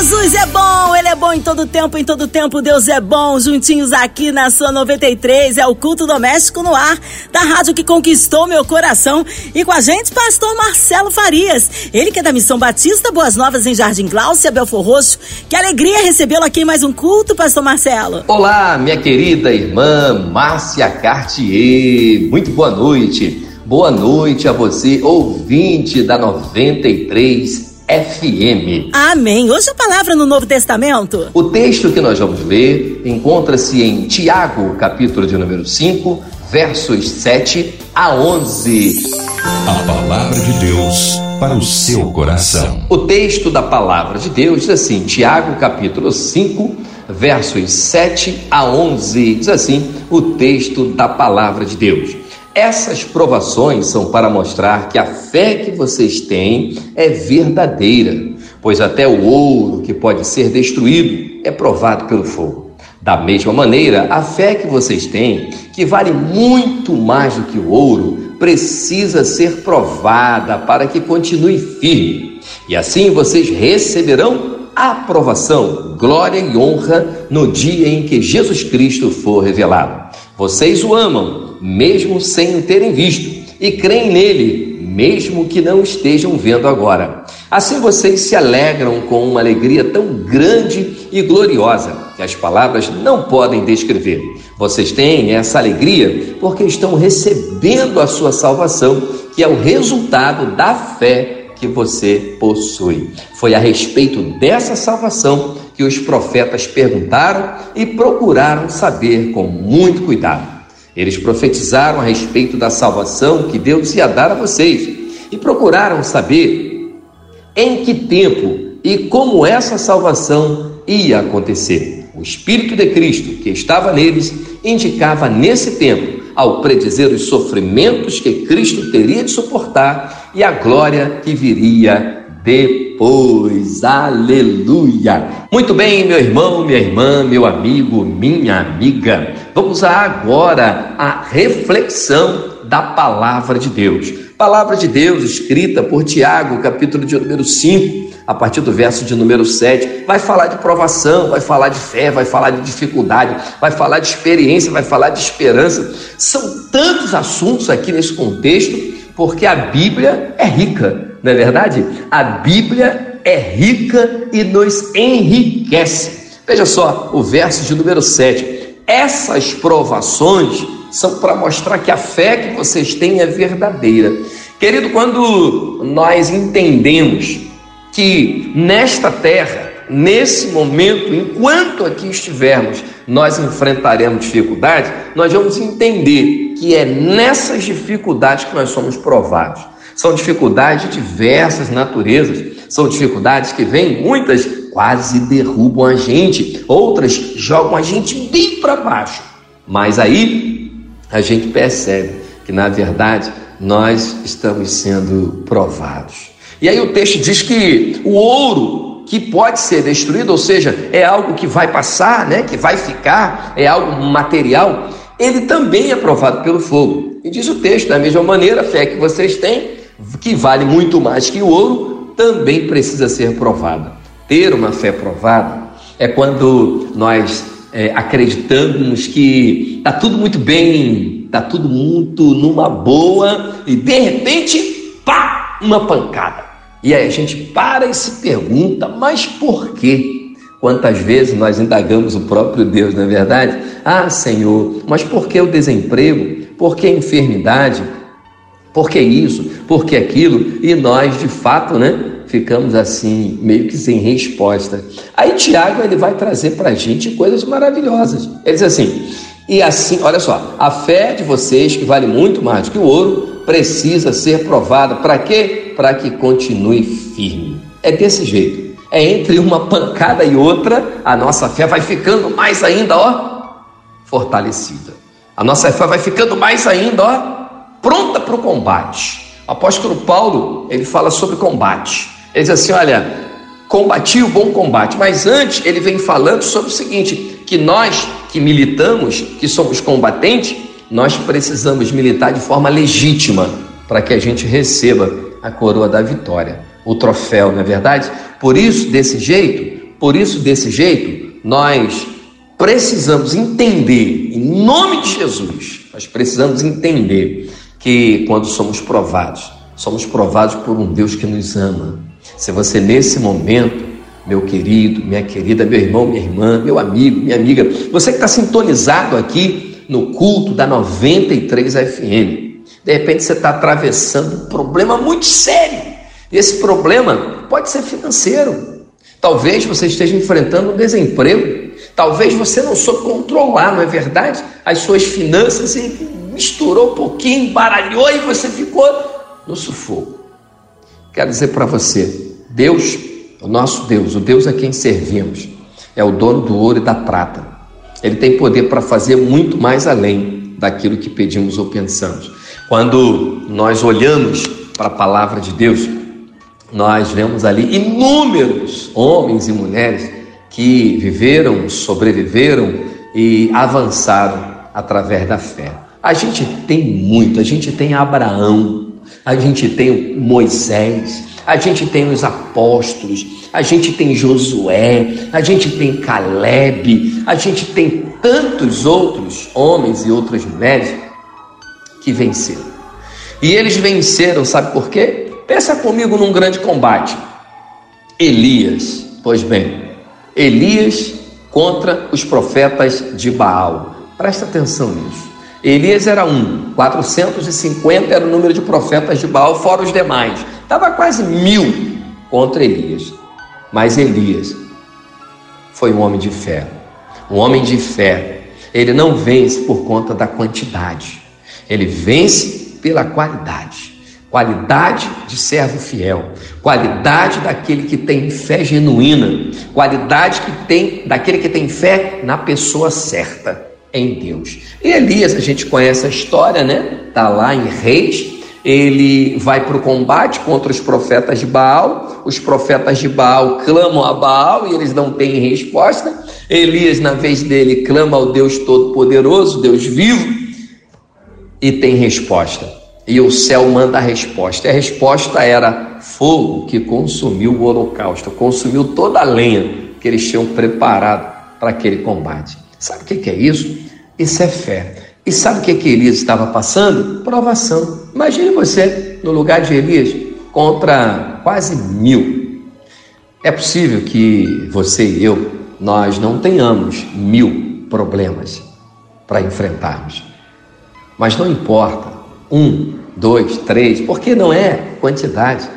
Jesus é bom, Ele é bom em todo tempo, em todo tempo Deus é bom. Juntinhos aqui na sua 93, é o culto doméstico no ar, da rádio que conquistou meu coração. E com a gente, pastor Marcelo Farias. Ele que é da Missão Batista Boas Novas em Jardim Gláucia, Belfor Roxo. Que alegria recebê-lo aqui em mais um culto, pastor Marcelo. Olá, minha querida irmã Márcia Cartier. Muito boa noite. Boa noite a você, ouvinte da 93 FM. Amém. Hoje a palavra no Novo Testamento. O texto que nós vamos ler encontra-se em Tiago, capítulo de número 5, versos 7 a 11. A palavra de Deus para o seu coração. O texto da palavra de Deus diz assim, Tiago, capítulo 5, versos 7 a 11. Diz assim o texto da palavra de Deus. Essas provações são para mostrar que a fé que vocês têm é verdadeira, pois até o ouro que pode ser destruído é provado pelo fogo. Da mesma maneira, a fé que vocês têm, que vale muito mais do que o ouro, precisa ser provada para que continue firme. E assim vocês receberão aprovação, glória e honra no dia em que Jesus Cristo for revelado. Vocês o amam, mesmo sem o terem visto, e creem nele, mesmo que não estejam vendo agora. Assim vocês se alegram com uma alegria tão grande e gloriosa que as palavras não podem descrever. Vocês têm essa alegria porque estão recebendo a sua salvação, que é o resultado da fé que você possui. Foi a respeito dessa salvação que os profetas perguntaram e procuraram saber com muito cuidado. Eles profetizaram a respeito da salvação que Deus ia dar a vocês e procuraram saber em que tempo e como essa salvação ia acontecer. O Espírito de Cristo que estava neles indicava nesse tempo, ao predizer os sofrimentos que Cristo teria de suportar e a glória que viria depois. Aleluia! Muito bem, meu irmão, minha irmã, meu amigo, minha amiga. Vamos agora à reflexão da palavra de Deus. Palavra de Deus escrita por Tiago, capítulo de número 5, a partir do verso de número 7, vai falar de provação, vai falar de fé, vai falar de dificuldade, vai falar de experiência, vai falar de esperança. São tantos assuntos aqui nesse contexto, porque a Bíblia é rica não é verdade? A Bíblia é rica e nos enriquece. Veja só o verso de número 7. Essas provações são para mostrar que a fé que vocês têm é verdadeira. Querido, quando nós entendemos que nesta terra, nesse momento, enquanto aqui estivermos, nós enfrentaremos dificuldades, nós vamos entender que é nessas dificuldades que nós somos provados. São dificuldades de diversas naturezas, são dificuldades que vêm, muitas quase derrubam a gente, outras jogam a gente bem para baixo. Mas aí a gente percebe que na verdade nós estamos sendo provados. E aí o texto diz que o ouro que pode ser destruído, ou seja, é algo que vai passar, né, que vai ficar, é algo material, ele também é provado pelo fogo. E diz o texto, da mesma maneira, a fé que vocês têm que vale muito mais que o ouro, também precisa ser provada. Ter uma fé provada é quando nós é, acreditamos que está tudo muito bem, está tudo muito numa boa e de repente, pá, uma pancada. E aí a gente para e se pergunta, mas por quê? Quantas vezes nós indagamos o próprio Deus, não é verdade? Ah, Senhor, mas por que o desemprego? Por que a enfermidade? Por que isso? Por que aquilo? E nós, de fato, né, ficamos assim, meio que sem resposta. Aí Tiago ele vai trazer para a gente coisas maravilhosas. Ele diz assim: e assim, olha só, a fé de vocês, que vale muito mais do que o ouro, precisa ser provada. Para quê? Para que continue firme. É desse jeito. É entre uma pancada e outra, a nossa fé vai ficando mais ainda, ó, fortalecida. A nossa fé vai ficando mais ainda, ó, pronta para o combate. O apóstolo Paulo, ele fala sobre combate. Ele diz assim: olha, combati o bom combate. Mas antes, ele vem falando sobre o seguinte: que nós que militamos, que somos combatentes, nós precisamos militar de forma legítima para que a gente receba a coroa da vitória, o troféu, não é verdade? Por isso, desse jeito, por isso, desse jeito, nós precisamos entender, em nome de Jesus, nós precisamos entender que quando somos provados, somos provados por um Deus que nos ama. Se você nesse momento, meu querido, minha querida, meu irmão, minha irmã, meu amigo, minha amiga, você que está sintonizado aqui no culto da 93 FM, de repente você está atravessando um problema muito sério. Esse problema pode ser financeiro. Talvez você esteja enfrentando um desemprego. Talvez você não soube controlar, não é verdade? As suas finanças e misturou um pouquinho, embaralhou e você ficou no sufoco. Quero dizer para você, Deus, o nosso Deus, o Deus a quem servimos, é o dono do ouro e da prata. Ele tem poder para fazer muito mais além daquilo que pedimos ou pensamos. Quando nós olhamos para a palavra de Deus, nós vemos ali inúmeros homens e mulheres que viveram, sobreviveram e avançaram através da fé. A gente tem muito, a gente tem Abraão, a gente tem Moisés, a gente tem os apóstolos, a gente tem Josué, a gente tem Caleb, a gente tem tantos outros homens e outras mulheres que venceram. E eles venceram, sabe por quê? Pensa comigo num grande combate. Elias, pois bem, Elias contra os profetas de Baal. Presta atenção nisso. Elias era um, 450 era o número de profetas de Baal, fora os demais. Estava quase mil contra Elias. Mas Elias foi um homem de fé. Um homem de fé. Ele não vence por conta da quantidade, ele vence pela qualidade. Qualidade de servo fiel, qualidade daquele que tem fé genuína, qualidade que tem daquele que tem fé na pessoa certa em Deus. E Elias, a gente conhece a história, né? Tá lá em Reis. Ele vai para o combate contra os profetas de Baal. Os profetas de Baal clamam a Baal e eles não têm resposta. Elias, na vez dele, clama ao Deus Todo-Poderoso, Deus vivo, e tem resposta. E o céu manda a resposta. E a resposta era fogo que consumiu o holocausto, consumiu toda a lenha que eles tinham preparado para aquele combate. Sabe o que é isso? Isso é fé. E sabe o que, que Elias estava passando? Provação. Imagine você no lugar de Elias contra quase mil. É possível que você e eu, nós não tenhamos mil problemas para enfrentarmos. Mas não importa, um, dois, três, porque não é quantidade,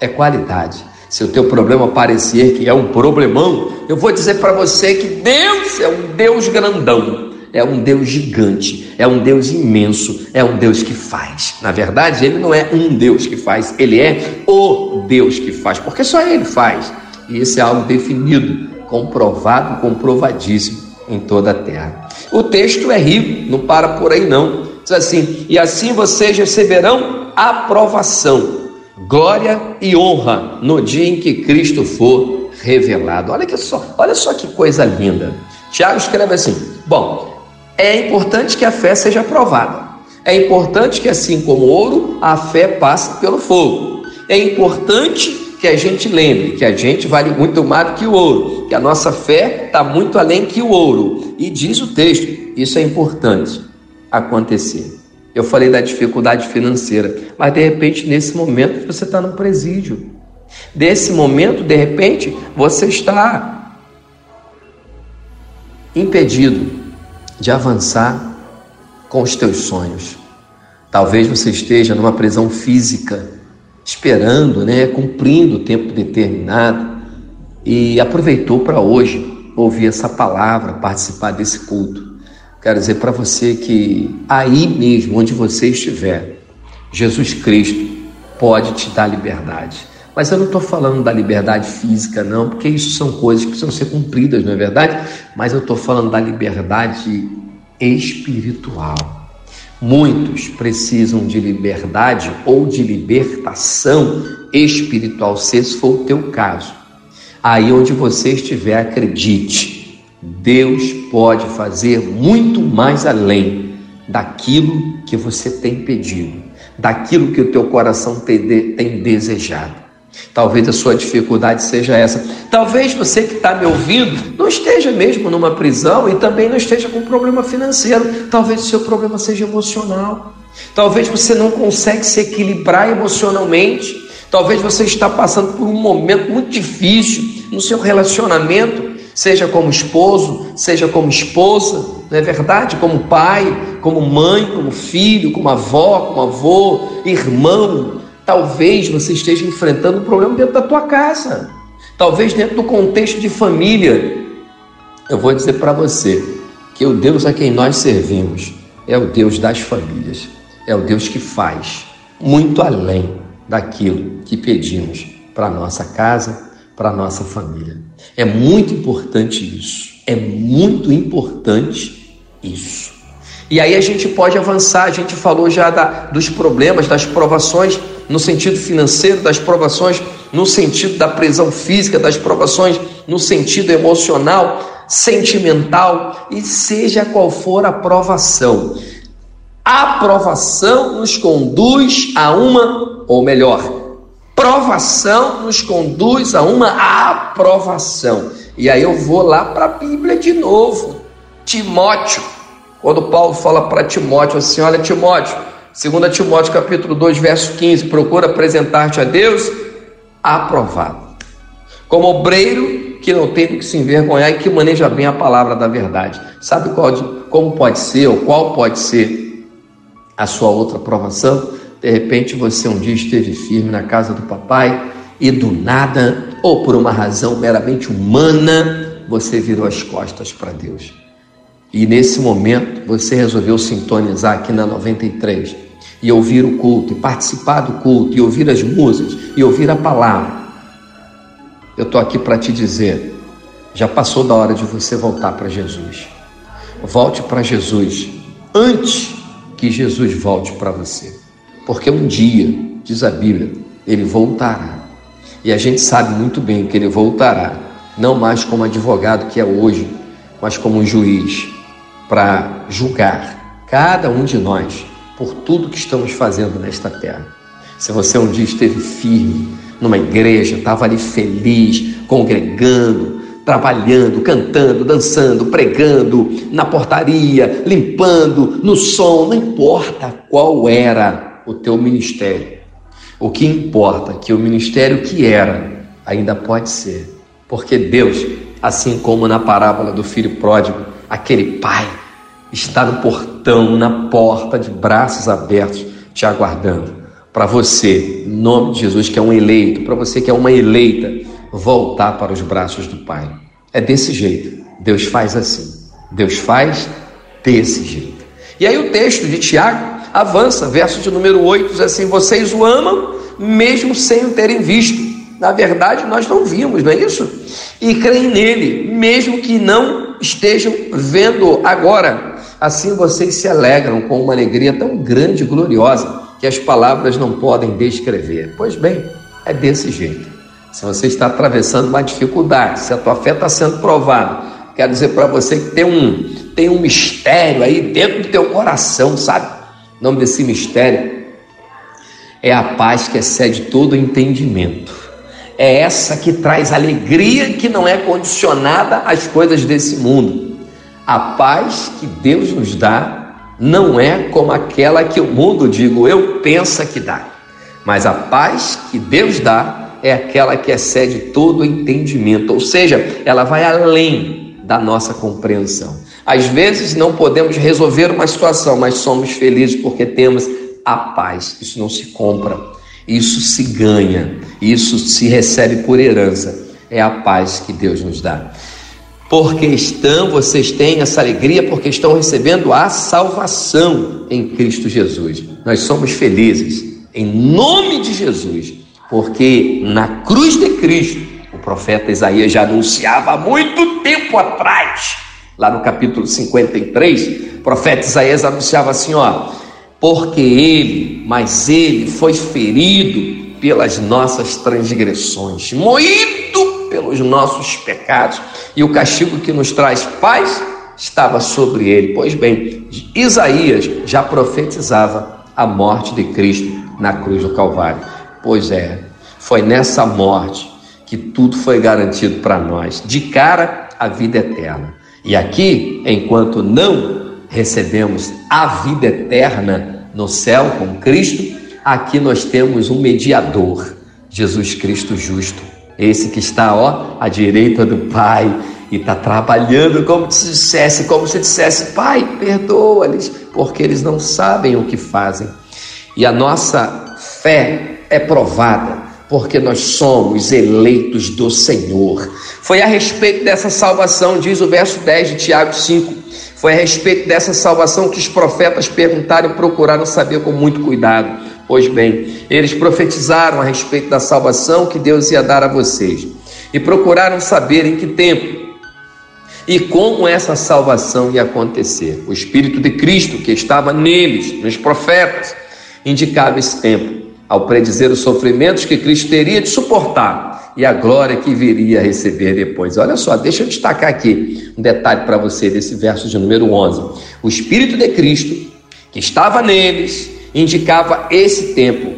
é qualidade se o teu problema parecer que é um problemão, eu vou dizer para você que Deus é um Deus grandão, é um Deus gigante, é um Deus imenso, é um Deus que faz. Na verdade, ele não é um Deus que faz, ele é o Deus que faz, porque só ele faz. E esse é algo definido, comprovado, comprovadíssimo em toda a terra. O texto é rico, não para por aí não. Diz assim: "E assim vocês receberão aprovação glória e honra no dia em que Cristo for revelado. Olha que só, olha só que coisa linda. Tiago escreve assim: Bom, é importante que a fé seja provada. É importante que assim como o ouro, a fé passe pelo fogo. É importante que a gente lembre que a gente vale muito mais do que o ouro, que a nossa fé está muito além que o ouro. E diz o texto, isso é importante acontecer. Eu falei da dificuldade financeira, mas de repente nesse momento você está no presídio. Desse momento, de repente, você está impedido de avançar com os teus sonhos. Talvez você esteja numa prisão física, esperando, né, cumprindo o tempo determinado e aproveitou para hoje ouvir essa palavra, participar desse culto. Quero dizer para você que aí mesmo, onde você estiver, Jesus Cristo pode te dar liberdade. Mas eu não estou falando da liberdade física, não, porque isso são coisas que precisam ser cumpridas, não é verdade? Mas eu estou falando da liberdade espiritual. Muitos precisam de liberdade ou de libertação espiritual, se esse for o teu caso. Aí onde você estiver, acredite, Deus pode fazer muito mais além daquilo que você tem pedido, daquilo que o teu coração tem desejado. Talvez a sua dificuldade seja essa. Talvez você que está me ouvindo não esteja mesmo numa prisão e também não esteja com problema financeiro. Talvez o seu problema seja emocional. Talvez você não consegue se equilibrar emocionalmente. Talvez você está passando por um momento muito difícil no seu relacionamento, seja como esposo, seja como esposa, não é verdade? Como pai, como mãe, como filho, como avó, como avô, irmão. Talvez você esteja enfrentando um problema dentro da tua casa. Talvez dentro do contexto de família. Eu vou dizer para você que o Deus a quem nós servimos é o Deus das famílias é o Deus que faz muito além daquilo que pedimos para nossa casa, para nossa família. É muito importante isso. É muito importante isso. E aí a gente pode avançar. A gente falou já da, dos problemas, das provações no sentido financeiro, das provações no sentido da prisão física, das provações no sentido emocional, sentimental, e seja qual for a provação, Aprovação nos conduz a uma, ou melhor, provação nos conduz a uma aprovação. E aí eu vou lá para a Bíblia de novo. Timóteo, quando Paulo fala para Timóteo assim: Olha, Timóteo, 2 Timóteo capítulo 2, verso 15, procura apresentar-te a Deus aprovado, como obreiro que não tem que se envergonhar e que maneja bem a palavra da verdade. Sabe qual, como pode ser, ou qual pode ser a sua outra provação. De repente você um dia esteve firme na casa do papai e do nada, ou por uma razão meramente humana, você virou as costas para Deus. E nesse momento você resolveu sintonizar aqui na 93 e ouvir o culto, e participar do culto, e ouvir as músicas, e ouvir a palavra. Eu estou aqui para te dizer: já passou da hora de você voltar para Jesus. Volte para Jesus antes que Jesus volte para você. Porque um dia, diz a Bíblia, ele voltará. E a gente sabe muito bem que ele voltará, não mais como advogado que é hoje, mas como juiz, para julgar cada um de nós por tudo que estamos fazendo nesta terra. Se você um dia esteve firme numa igreja, estava ali feliz, congregando, trabalhando, cantando, dançando, pregando, na portaria, limpando, no som, não importa qual era o teu ministério. O que importa é que o ministério que era ainda pode ser, porque Deus, assim como na parábola do filho pródigo, aquele pai está no portão, na porta, de braços abertos, te aguardando. Para você, em nome de Jesus, que é um eleito, para você que é uma eleita, voltar para os braços do Pai. É desse jeito. Deus faz assim. Deus faz desse jeito. E aí o texto de Tiago avança, verso de número 8, diz assim: Vocês o amam mesmo sem o terem visto. Na verdade, nós não vimos, não é isso? E creem nele, mesmo que não estejam vendo agora. Assim vocês se alegram com uma alegria tão grande e gloriosa que as palavras não podem descrever. Pois bem, é desse jeito. Se você está atravessando uma dificuldade, se a tua fé está sendo provada, quero dizer para você que tem um, tem um mistério aí dentro do teu coração, sabe? O nome desse mistério é a paz que excede todo entendimento. É essa que traz alegria que não é condicionada às coisas desse mundo. A paz que Deus nos dá não é como aquela que o mundo, digo eu, pensa que dá. Mas a paz que Deus dá é aquela que excede todo entendimento, ou seja, ela vai além da nossa compreensão. Às vezes não podemos resolver uma situação, mas somos felizes porque temos a paz. Isso não se compra, isso se ganha, isso se recebe por herança. É a paz que Deus nos dá. Porque estão, vocês têm essa alegria, porque estão recebendo a salvação em Cristo Jesus. Nós somos felizes em nome de Jesus porque na cruz de Cristo, o profeta Isaías já anunciava há muito tempo atrás, lá no capítulo 53, o profeta Isaías anunciava assim: ó, porque ele, mas ele foi ferido pelas nossas transgressões, moído pelos nossos pecados, e o castigo que nos traz paz estava sobre ele. Pois bem, Isaías já profetizava a morte de Cristo na cruz do Calvário. Pois é, foi nessa morte que tudo foi garantido para nós. De cara, a vida eterna. E aqui, enquanto não recebemos a vida eterna no céu com Cristo, aqui nós temos um mediador, Jesus Cristo justo. Esse que está, ó, à direita do Pai e está trabalhando como se dissesse, como se dissesse, Pai, perdoa-lhes, porque eles não sabem o que fazem. E a nossa fé é provada porque nós somos eleitos do Senhor. Foi a respeito dessa salvação, diz o verso 10 de Tiago 5. Foi a respeito dessa salvação que os profetas perguntaram e procuraram saber com muito cuidado. Pois bem, eles profetizaram a respeito da salvação que Deus ia dar a vocês e procuraram saber em que tempo e como essa salvação ia acontecer. O Espírito de Cristo que estava neles, nos profetas, indicava esse tempo, ao predizer os sofrimentos que Cristo teria de suportar e a glória que viria a receber depois. Olha só, deixa eu destacar aqui um detalhe para você desse verso de número 11. O Espírito de Cristo que estava neles indicava esse tempo.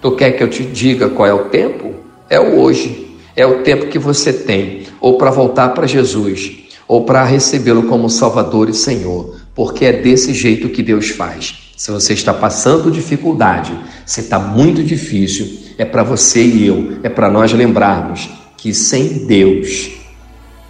Tu quer que eu te diga qual é o tempo? É o hoje. É o tempo que você tem, ou para voltar para Jesus, ou para recebê-lo como Salvador e Senhor, porque é desse jeito que Deus faz. Se você está passando dificuldade, se está muito difícil, é para você e eu, é para nós lembrarmos que sem Deus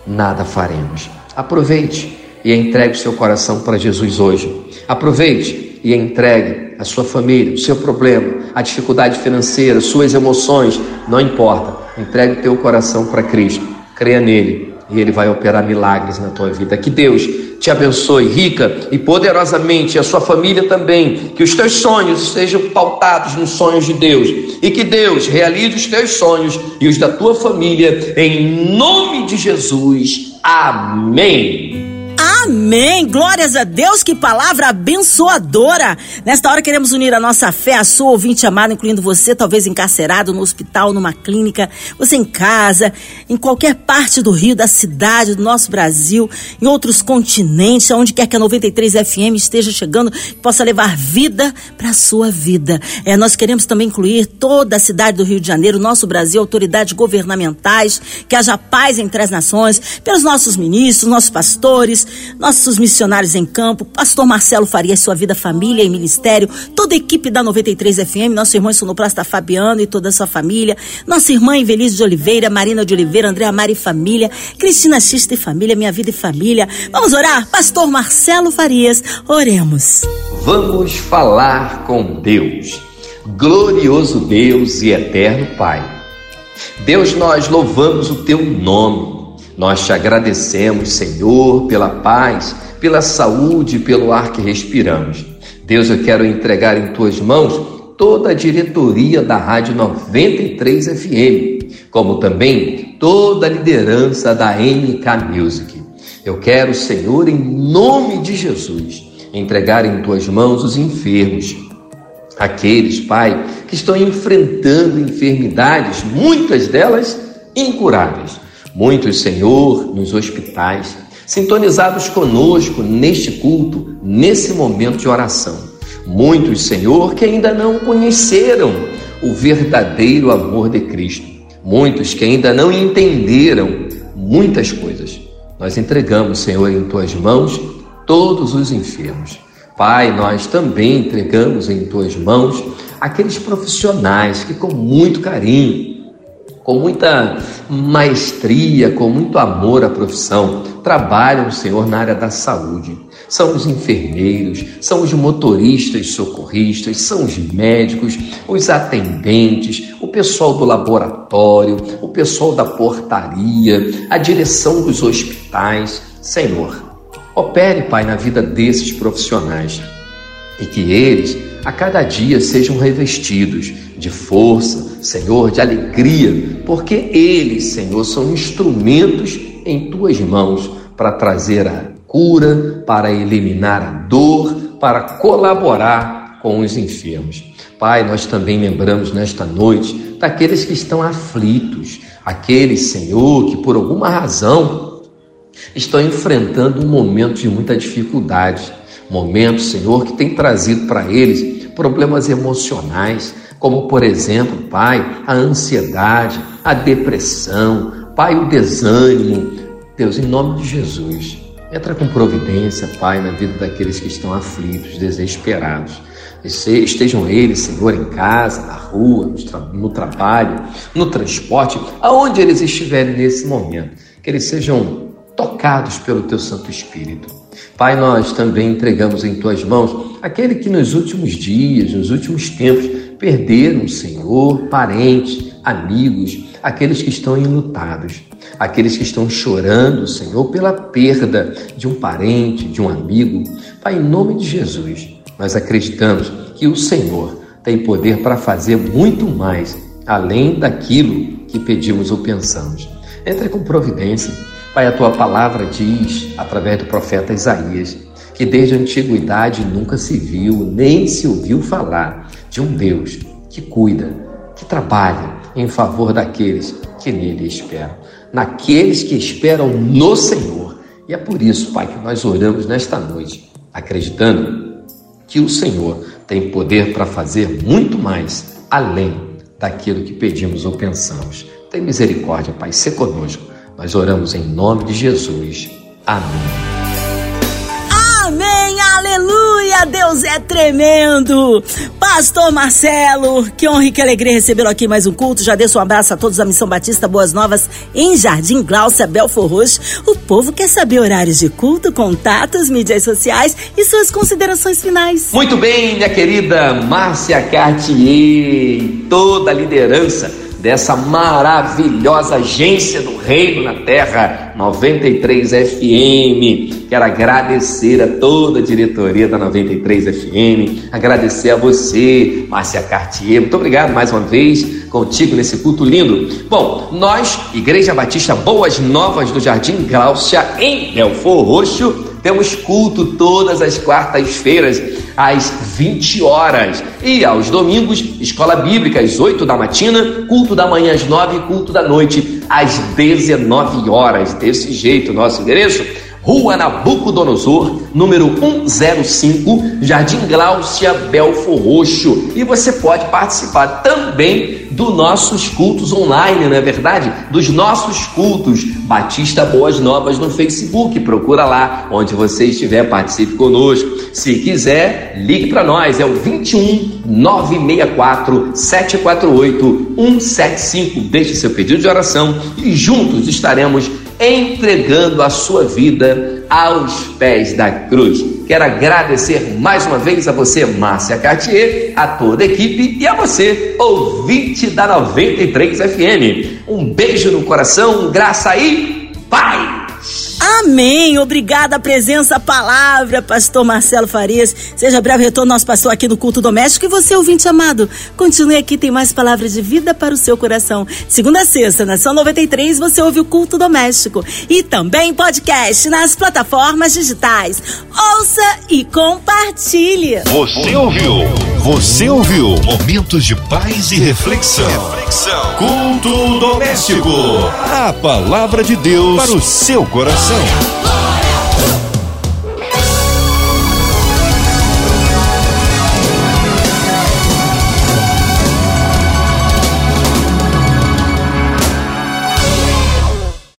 nada faremos. Aproveite e entregue seu coração para Jesus hoje. Aproveite e entregue a sua família, o seu problema, a dificuldade financeira, suas emoções, não importa. Entregue o teu coração para Cristo. Creia nele e ele vai operar milagres na tua vida. Que Deus te abençoe rica e poderosamente, a sua família também. Que os teus sonhos estejam pautados nos sonhos de Deus e que Deus realize os teus sonhos e os da tua família em nome de Jesus. Amém. Amém! Glórias a Deus, que palavra abençoadora! Nesta hora queremos unir a nossa fé a sua ouvinte amada, incluindo você, talvez encarcerado no hospital, numa clínica, você em casa, em qualquer parte do Rio, da cidade, do nosso Brasil, em outros continentes, aonde quer que a 93 FM esteja chegando, possa levar vida para a sua vida. É, nós queremos também incluir toda a cidade do Rio de Janeiro, nosso Brasil, autoridades governamentais, que haja paz entre as nações, pelos nossos ministros, nossos pastores, nossos missionários em campo, pastor Marcelo Faria, sua vida, família e ministério, toda a equipe da 93 FM, nosso irmão sonoplasta Fabiano e toda a sua família, nossa irmã Invelise de Oliveira, Marina de Oliveira, Andréa Mari e família, Cristina Xista e família, minha vida e família. Vamos orar? Pastor Marcelo Farias, oremos. Vamos falar com Deus, glorioso Deus e eterno Pai. Deus, nós louvamos o teu nome nós te agradecemos, Senhor, pela paz, pela saúde, pelo ar que respiramos. Deus, eu quero entregar em tuas mãos toda a diretoria da Rádio 93 FM, como também toda a liderança da MK Music. Eu quero, Senhor, em nome de Jesus, entregar em tuas mãos os enfermos, aqueles, Pai, que estão enfrentando enfermidades, muitas delas incuráveis. Muitos, Senhor, nos hospitais, sintonizados conosco neste culto, nesse momento de oração. Muitos, Senhor, que ainda não conheceram o verdadeiro amor de Cristo. Muitos que ainda não entenderam muitas coisas. Nós entregamos, Senhor, em tuas mãos todos os enfermos. Pai, nós também entregamos em tuas mãos aqueles profissionais que, com muito carinho, com muita maestria, com muito amor à profissão, trabalham, Senhor, na área da saúde. São os enfermeiros, são os motoristas socorristas, são os médicos, os atendentes, o pessoal do laboratório, o pessoal da portaria, a direção dos hospitais. Senhor, opere, Pai, na vida desses profissionais e que eles a cada dia sejam revestidos de força, Senhor, de alegria, porque eles, Senhor, são instrumentos em tuas mãos para trazer a cura, para eliminar a dor, para colaborar com os enfermos. Pai, nós também lembramos nesta noite daqueles que estão aflitos, aqueles, Senhor, que por alguma razão estão enfrentando um momento de muita dificuldade. Momento, Senhor, que tem trazido para eles problemas emocionais, como, por exemplo, Pai, a ansiedade, a depressão, Pai, o desânimo. Deus, em nome de Jesus, entra com providência, Pai, na vida daqueles que estão aflitos, desesperados. Estejam eles, Senhor, em casa, na rua, no trabalho, no transporte, aonde eles estiverem nesse momento, que eles sejam tocados pelo Teu Santo Espírito. Pai, nós também entregamos em Tuas mãos aquele que nos últimos dias, nos últimos tempos, perderam, Senhor, parentes, amigos, aqueles que estão enlutados, aqueles que estão chorando, Senhor, pela perda de um parente, de um amigo. Pai, em nome de Jesus, nós acreditamos que o Senhor tem poder para fazer muito mais, além daquilo que pedimos ou pensamos. Entre com providência. Pai, a tua palavra diz, através do profeta Isaías, que desde a antiguidade nunca se viu, nem se ouviu falar de um Deus que cuida, que trabalha em favor daqueles que nele esperam, naqueles que esperam no Senhor. E é por isso, Pai, que nós oramos nesta noite, acreditando que o Senhor tem poder para fazer muito mais além daquilo que pedimos ou pensamos. Tem misericórdia, Pai, se conosco. Nós oramos em nome de Jesus. Amém, aleluia, Deus é tremendo. Pastor Marcelo, que honra e que alegria recebê-lo aqui mais um culto. Já deixo um abraço a todos da Missão Batista Boas Novas em Jardim Glaucia, Belfor Roxo. O povo quer saber horários de culto, contatos, mídias sociais e suas considerações finais. Muito bem, minha querida Márcia Cartier, toda a liderança dessa maravilhosa agência do Reino na Terra, 93 FM. Quero agradecer a toda a diretoria da 93 FM, agradecer a você, Márcia Cartier. Muito obrigado mais uma vez contigo nesse culto lindo. Bom, nós, Igreja Batista Boas Novas do Jardim Gláucia, em Belfor Roxo, temos culto todas as quartas-feiras, às 20 horas. E aos domingos, escola bíblica, às 8 da matina, culto da manhã às 9 culto da noite às 19 horas. Desse jeito, nosso endereço. Rua Nabucodonosor, número 105, Jardim Gláucia, Belfor Roxo. E você pode participar também dos nossos cultos online, não é verdade? Dos nossos cultos Batista Boas Novas no Facebook. Procura lá onde você estiver, participe conosco. Se quiser, ligue para nós, é o 21 964 748 175. Deixe seu pedido de oração e juntos estaremos entregando a sua vida aos pés da cruz. Quero agradecer mais uma vez a você, Márcia Cartier, a toda a equipe e a você, ouvinte da 93 FM. Um beijo no coração, graça e paz! Amém. Obrigada a presença, a palavra, pastor Marcelo Farias. Seja breve retorno nosso pastor aqui no culto doméstico e você, ouvinte amado, continue aqui, tem mais palavras de vida para o seu coração. Segunda a sexta, Nação 93, você ouve o culto doméstico e também podcast nas plataformas digitais. Ouça e compartilhe. Você ouviu? Você ouviu? Momentos de paz e reflexão. reflexão. Culto doméstico. A palavra de Deus para o seu coração. soon.